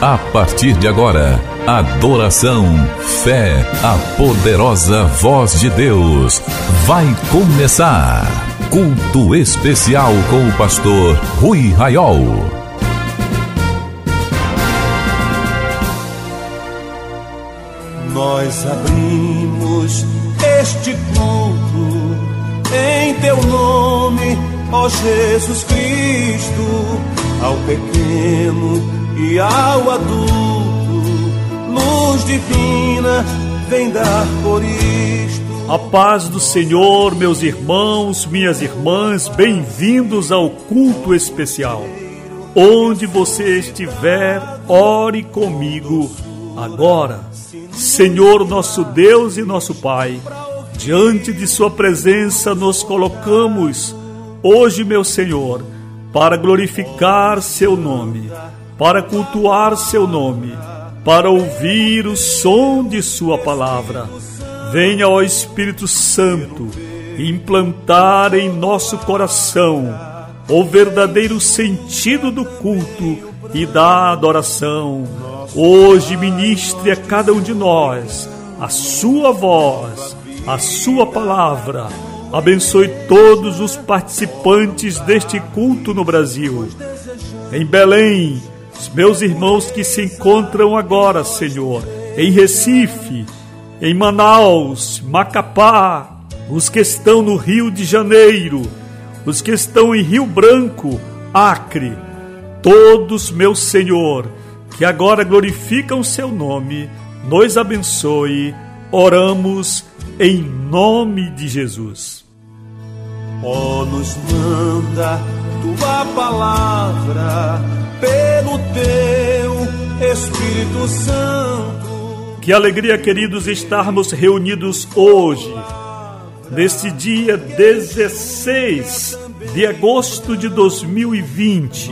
A partir de agora, adoração, fé, a poderosa voz de Deus. Vai começar. Culto especial com o pastor Rui Raiol. Nós abrimos este culto em teu nome, ó Jesus Cristo, ao pequeno e ao adulto, luz divina vem dar por isto. A paz do Senhor, meus irmãos, minhas irmãs, bem-vindos ao culto especial. Onde você estiver, ore comigo agora. Senhor, nosso Deus e nosso Pai, diante de Sua presença nos colocamos hoje, meu Senhor, para glorificar Seu nome para cultuar seu nome, para ouvir o som de sua palavra. Venha, ó Espírito Santo, implantar em nosso coração o verdadeiro sentido do culto e da adoração. Hoje ministre a cada um de nós a sua voz, a sua palavra. Abençoe todos os participantes deste culto no Brasil. Em Belém, os meus irmãos que se encontram agora, Senhor, em Recife, em Manaus, Macapá, os que estão no Rio de Janeiro, os que estão em Rio Branco, Acre, todos, meu Senhor, que agora glorificam seu nome, nos abençoe, oramos em nome de Jesus. Oh, nos manda tua palavra pelo teu Espírito Santo. Que alegria, queridos, estarmos reunidos hoje, neste dia 16 de agosto de 2020.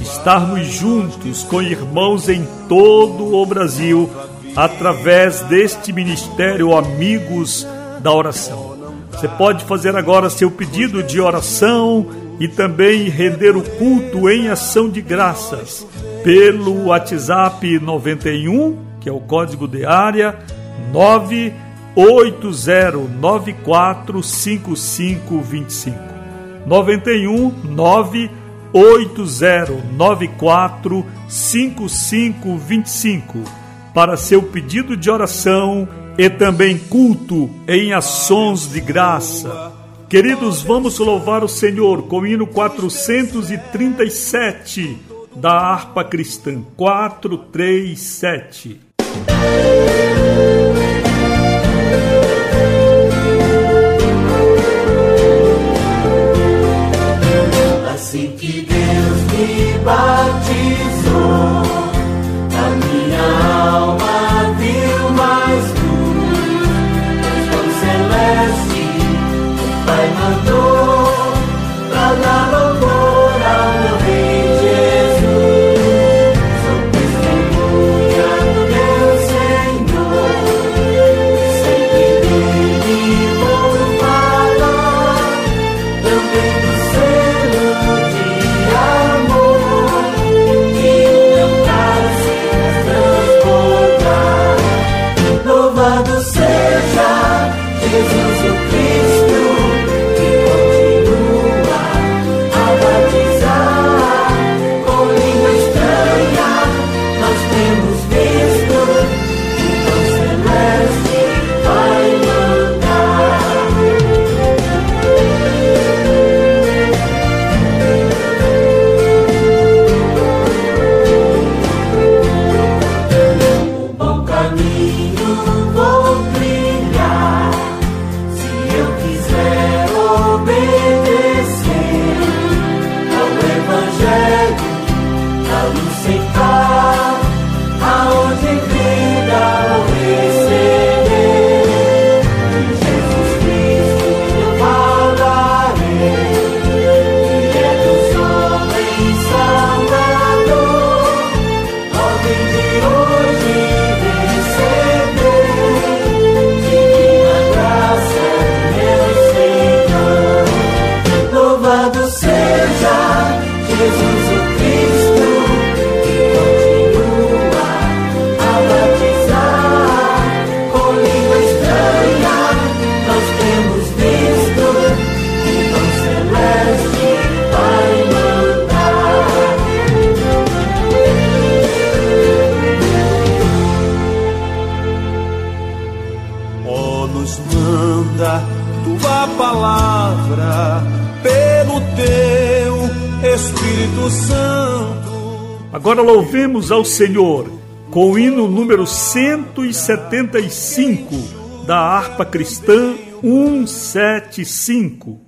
Estarmos juntos com irmãos em todo o Brasil, através deste ministério Amigos da Oração. Você pode fazer agora seu pedido de oração e também render o culto em ação de graças pelo WhatsApp 91, que é o código de área 980945525. 91 980945525 para seu pedido de oração e também culto em ações de graça. Queridos, vamos louvar o Senhor com o hino 437 da harpa cristã 437. Assim que Deus me batizou, louvemos ao Senhor com o hino número 175 da harpa cristã 175.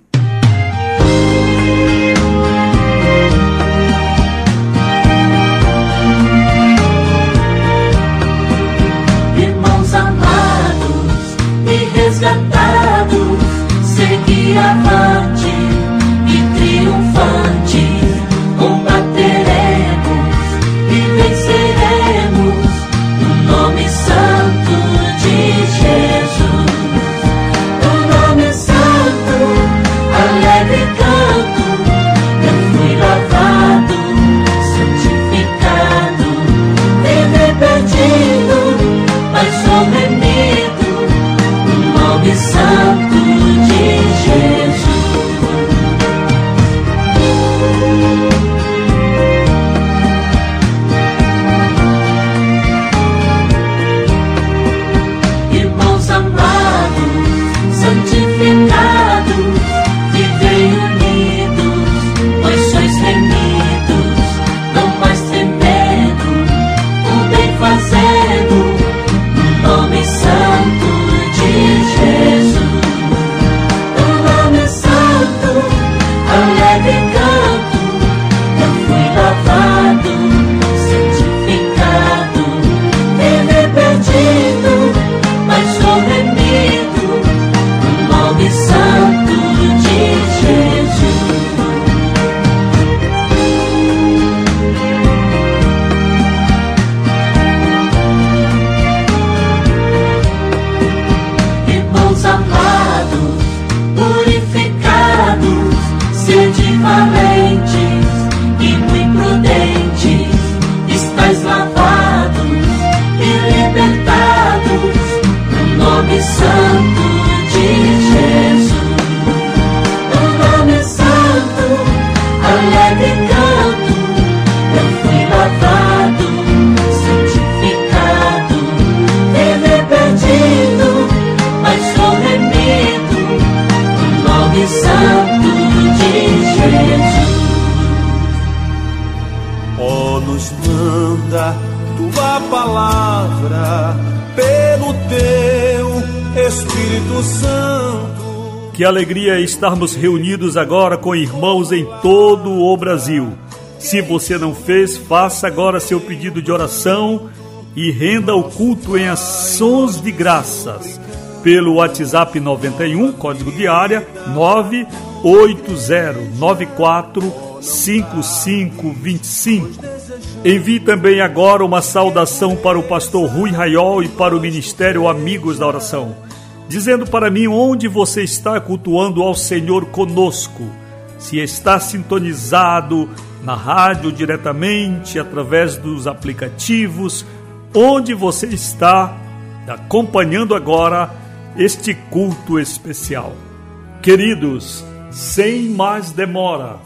Espírito Santo. Que alegria estarmos reunidos agora com irmãos em todo o Brasil. Se você não fez, faça agora seu pedido de oração e renda o culto em ações de graças pelo WhatsApp 91, código de área 98094 5525. Envie também agora uma saudação para o pastor Rui Raiol e para o Ministério Amigos da Oração, dizendo para mim onde você está cultuando ao Senhor conosco. Se está sintonizado na rádio diretamente, através dos aplicativos, onde você está acompanhando agora este culto especial. Queridos, sem mais demora,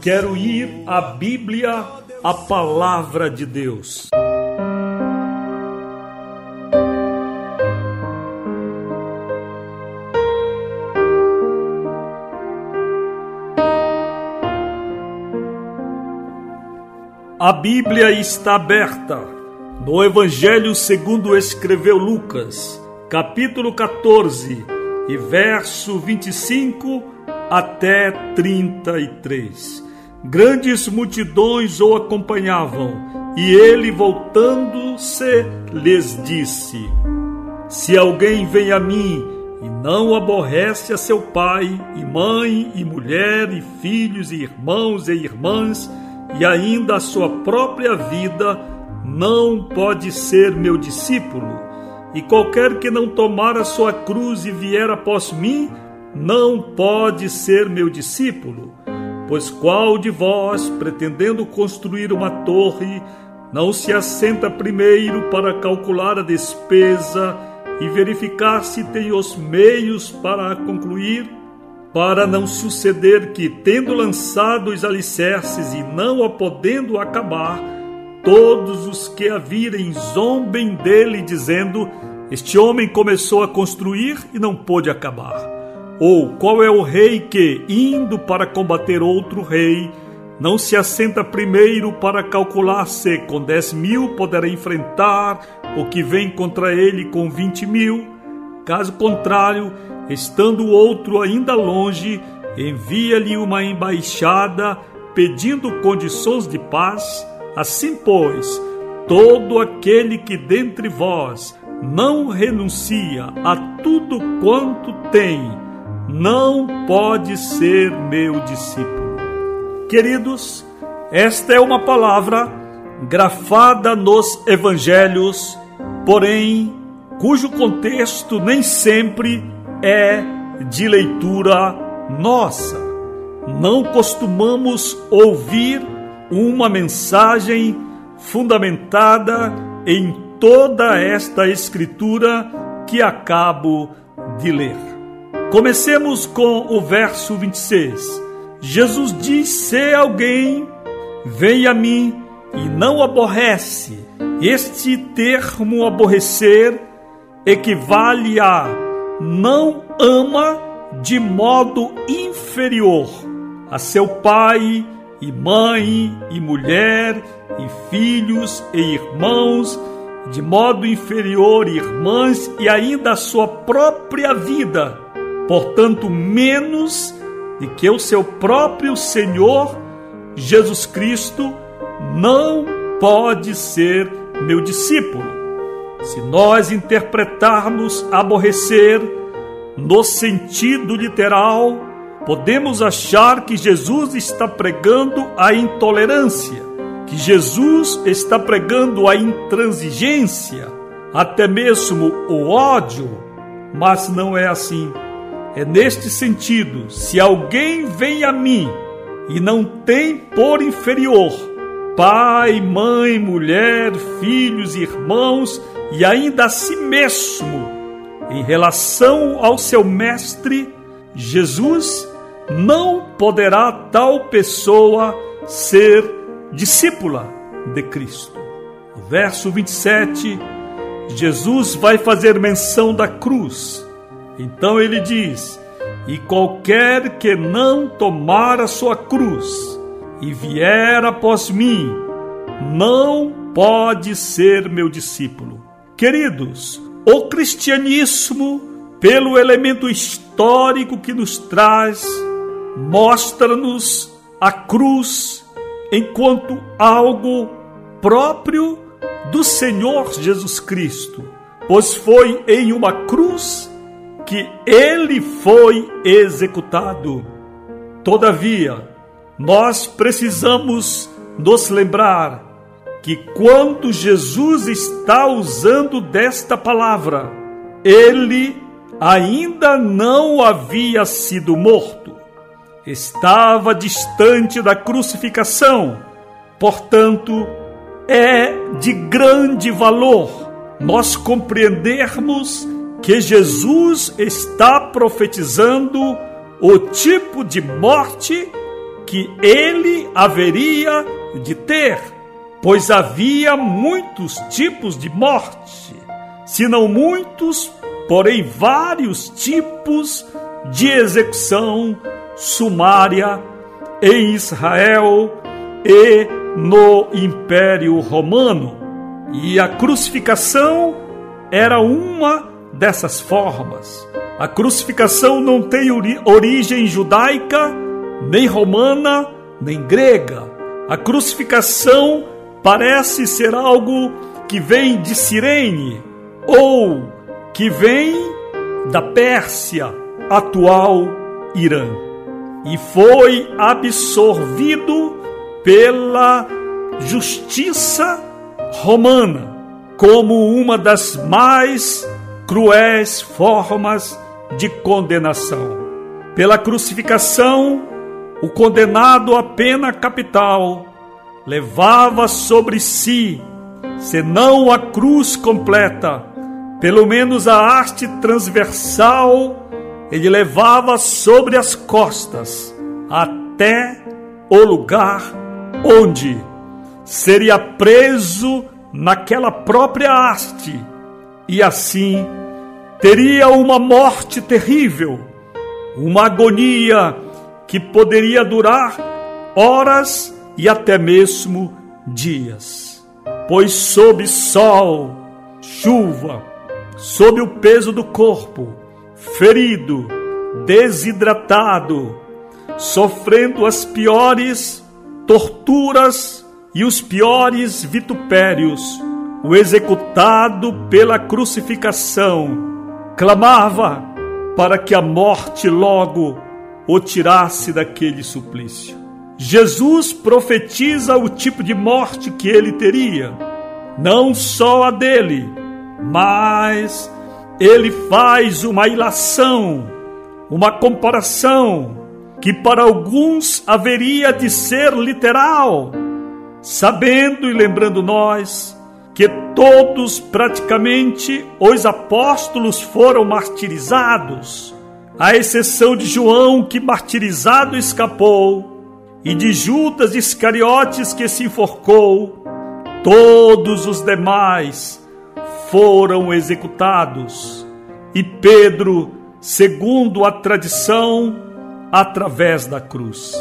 quero ir à Bíblia, a palavra de Deus. A Bíblia está aberta no Evangelho segundo escreveu Lucas, capítulo 14, e verso 25 até 33. Grandes multidões o acompanhavam, e ele, voltando-se, lhes disse: Se alguém vem a mim e não aborrece a seu pai, e mãe, e mulher, e filhos, e irmãos e irmãs, e ainda a sua própria vida, não pode ser meu discípulo. E qualquer que não tomar a sua cruz e vier após mim, não pode ser meu discípulo. Pois qual de vós, pretendendo construir uma torre, não se assenta primeiro para calcular a despesa e verificar se tem os meios para a concluir? Para não suceder que, tendo lançado os alicerces e não a podendo acabar, todos os que a virem zombem dele, dizendo: Este homem começou a construir e não pôde acabar. Ou qual é o rei que, indo para combater outro rei, não se assenta primeiro para calcular se com 10 mil poderá enfrentar o que vem contra ele com 20 mil. Caso contrário, estando o outro ainda longe, envia-lhe uma embaixada pedindo condições de paz. Assim, pois, todo aquele que dentre vós não renuncia a tudo quanto tem, não pode ser meu discípulo. Queridos, esta é uma palavra grafada nos evangelhos, porém, cujo contexto nem sempre é de leitura nossa. Não costumamos ouvir uma mensagem fundamentada em toda esta escritura que acabo de ler. Comecemos com o verso 26 Jesus diz: Se alguém vem a mim e não aborrece, este termo aborrecer equivale a não ama de modo inferior a seu pai e mãe e mulher e filhos e irmãos, de modo inferior irmãs e ainda a sua própria vida, portanto menos de que o seu próprio Senhor Jesus Cristo não pode ser meu discípulo. Se nós interpretarmos aborrecer no sentido literal, podemos achar que Jesus está pregando a intolerância, que Jesus está pregando a intransigência, até mesmo o ódio, mas não é assim. É neste sentido: se alguém vem a mim e não tem por inferior pai, mãe, mulher, filhos, irmãos e ainda a si mesmo, em relação ao seu mestre, Jesus, não poderá tal pessoa ser discípula de Cristo. Verso 27, Jesus vai fazer menção da cruz então ele diz: E qualquer que não tomar a sua cruz e vier após mim, não pode ser meu discípulo. Queridos, o cristianismo, pelo elemento histórico que nos traz, mostra-nos a cruz enquanto algo próprio do Senhor Jesus Cristo, pois foi em uma cruz que ele foi executado. Todavia, nós precisamos nos lembrar que quando Jesus está usando desta palavra, ele ainda não havia sido morto, estava distante da crucificação, portanto, é de grande valor nós compreendermos que Jesus está profetizando o tipo de morte que ele haveria de ter, pois havia muitos tipos de morte, se não muitos, porém vários tipos de execução sumária em Israel e no Império Romano. E a crucificação era uma dessas formas. A crucificação não tem origem judaica, nem romana, nem grega. A crucificação parece ser algo que vem de Cirene ou que vem da Pérsia, atual Irã, e foi absorvido pela justiça romana como uma das mais cruéis formas de condenação. Pela crucificação, o condenado à pena capital levava sobre si, senão a cruz completa, pelo menos a haste transversal, ele levava sobre as costas até o lugar onde seria preso naquela própria haste e assim teria uma morte terrível, uma agonia que poderia durar horas e até mesmo dias. Pois sob sol, chuva, sob o peso do corpo, ferido, desidratado, sofrendo as piores torturas e os piores vitupérios, o executado pela crucificação clamava para que a morte logo o tirasse daquele suplício. Jesus profetiza o tipo de morte que ele teria, não só a dele, mas ele faz uma ilação, uma comparação que para alguns haveria de ser literal, sabendo e lembrando nós que todos praticamente os apóstolos foram martirizados, à exceção de João que martirizado escapou e de Judas Iscariotes que se enforcou, todos os demais foram executados. E Pedro, segundo a tradição, através da cruz.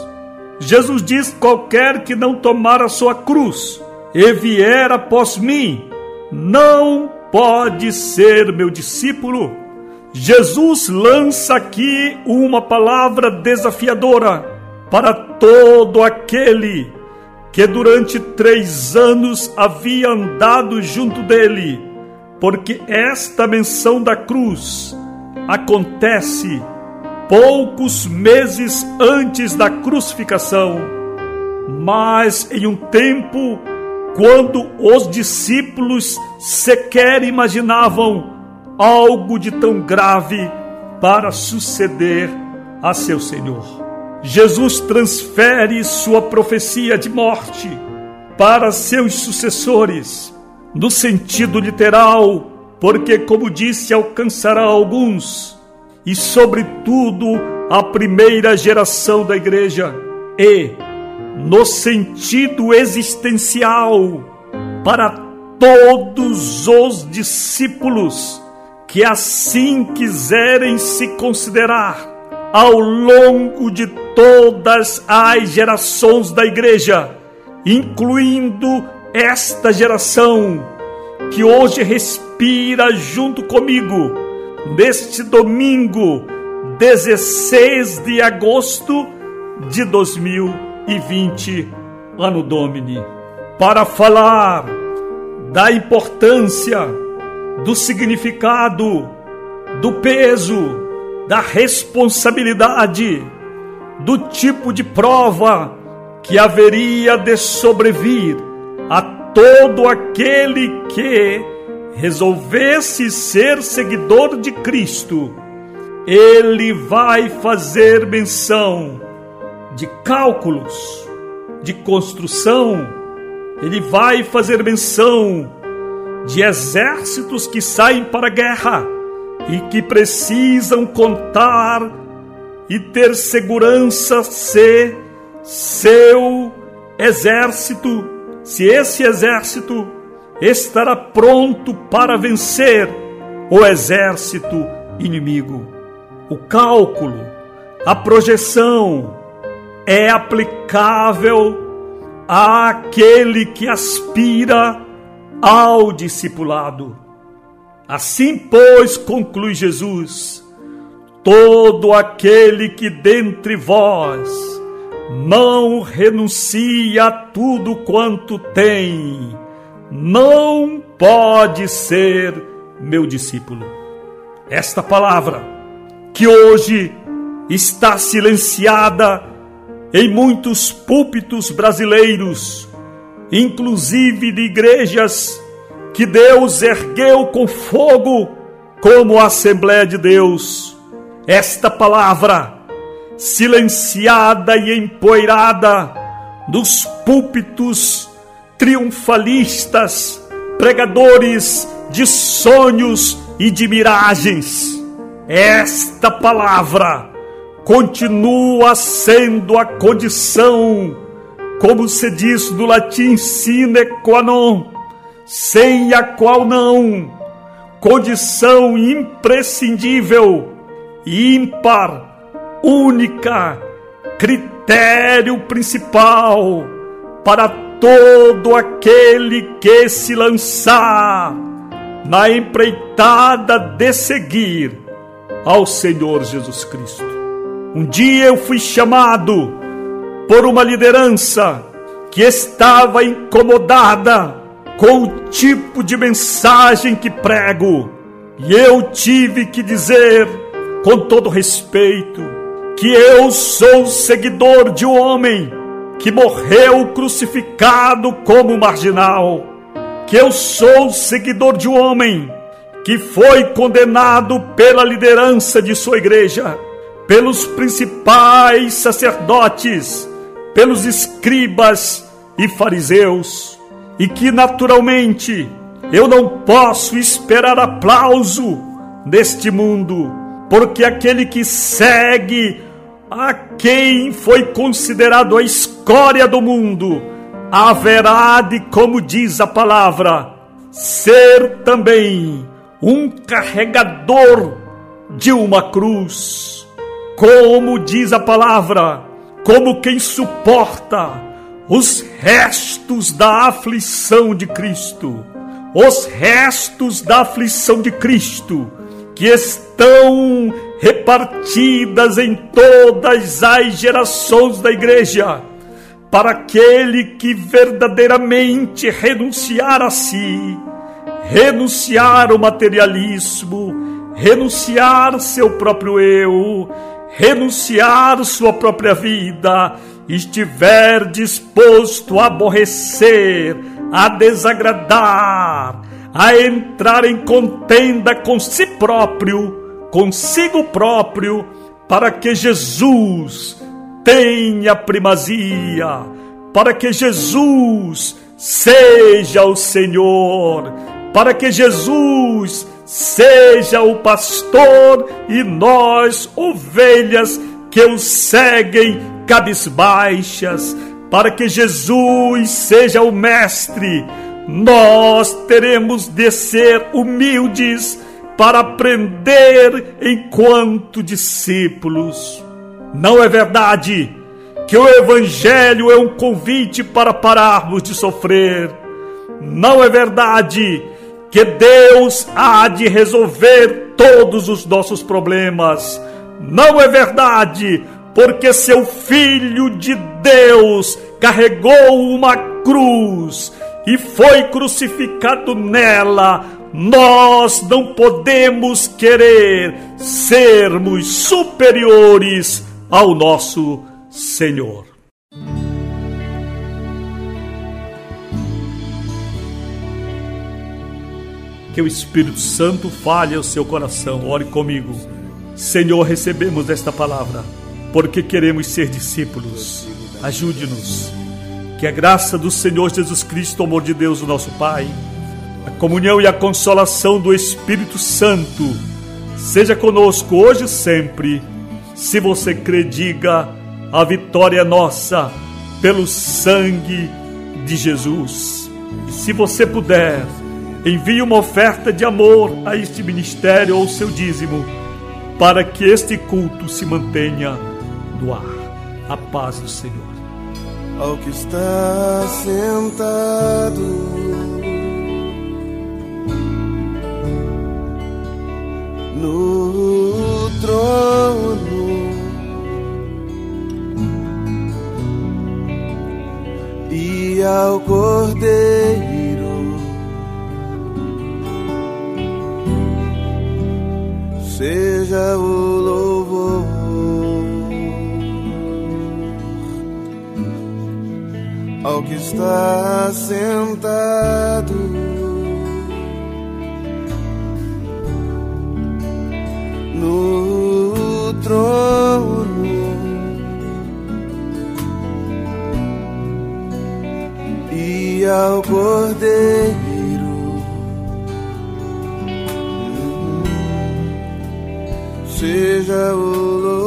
Jesus diz: qualquer que não tomar a sua cruz e vier após mim, não pode ser meu discípulo. Jesus lança aqui uma palavra desafiadora para todo aquele que durante três anos havia andado junto dele, porque esta menção da cruz acontece poucos meses antes da crucificação, mas em um tempo quando os discípulos sequer imaginavam algo de tão grave para suceder a seu Senhor. Jesus transfere sua profecia de morte para seus sucessores, no sentido literal, porque, como disse, alcançará alguns e, sobretudo, a primeira geração da igreja, e, no sentido existencial, para todos os discípulos que assim quiserem se considerar ao longo de todas as gerações da igreja, incluindo esta geração que hoje respira junto comigo neste domingo, 16 de agosto de 2020, ano Domini, para falar da importância, do significado, do peso, da responsabilidade, do tipo de prova que haveria de sobrevir a todo aquele que resolvesse ser seguidor de Cristo, ele vai fazer menção de cálculos, de construção, ele vai fazer menção de exércitos que saem para a guerra e que precisam contar e ter segurança se seu exército, se esse exército estará pronto para vencer o exército inimigo. O cálculo, a projeção é aplicável àquele que aspira ao discipulado. Assim, pois, conclui Jesus, todo aquele que dentre vós não renuncia a tudo quanto tem, não pode ser meu discípulo. Esta palavra, que hoje está silenciada em muitos púlpitos brasileiros, inclusive de igrejas que Deus ergueu com fogo, como a Assembleia de Deus. Esta palavra, silenciada e empoeirada nos púlpitos triunfalistas, pregadores de sonhos e de miragens. Esta palavra continua sendo a condição, como se diz no latim sine qua non, sem a qual não, condição imprescindível, ímpar, única, critério principal para todo aquele que se lançar na empreitada de seguir ao Senhor Jesus Cristo. Um dia eu fui chamado por uma liderança que estava incomodada com o tipo de mensagem que prego, e eu tive que dizer, com todo respeito, que eu sou seguidor de um homem que morreu crucificado como marginal, que eu sou seguidor de um homem que foi condenado pela liderança de sua igreja, pelos principais sacerdotes, pelos escribas e fariseus, e que naturalmente eu não posso esperar aplauso neste mundo, porque aquele que segue a quem foi considerado a escória do mundo, haverá de, como diz a palavra, ser também um carregador de uma cruz, como diz a palavra, como quem suporta os restos da aflição de Cristo, os restos da aflição de Cristo que estão repartidas em todas as gerações da igreja, para aquele que verdadeiramente renunciar a si renunciar ao materialismo, renunciar seu próprio eu, renunciar sua própria vida, estiver disposto a aborrecer, a desagradar, a entrar em contenda com si próprio, consigo próprio, para que Jesus tenha primazia, para que Jesus seja o Senhor para que Jesus seja o pastor e nós, ovelhas, que o seguem cabisbaixas, para que Jesus seja o mestre, nós teremos de ser humildes para aprender enquanto discípulos. Não é verdade que o Evangelho é um convite para pararmos de sofrer. Não é verdade que Deus há de resolver todos os nossos problemas. Não é verdade, porque seu Filho de Deus carregou uma cruz e foi crucificado nela. Nós não podemos querer sermos superiores ao nosso Senhor. Que o Espírito Santo fale ao seu coração. Ore comigo. Senhor, recebemos esta palavra porque queremos ser discípulos. Ajude-nos. Que a graça do Senhor Jesus Cristo, o amor de Deus, o nosso Pai, a comunhão e a consolação do Espírito Santo seja conosco hoje e sempre. Se você crê, diga: a vitória é nossa pelo sangue de Jesus. E se você puder, envie uma oferta de amor a este ministério ou seu dízimo, para que este culto se mantenha no ar. A paz do Senhor. Ao que está sentado no trono e ao cordeiro está sentado no trono. E ao cordeiro seja o louvor.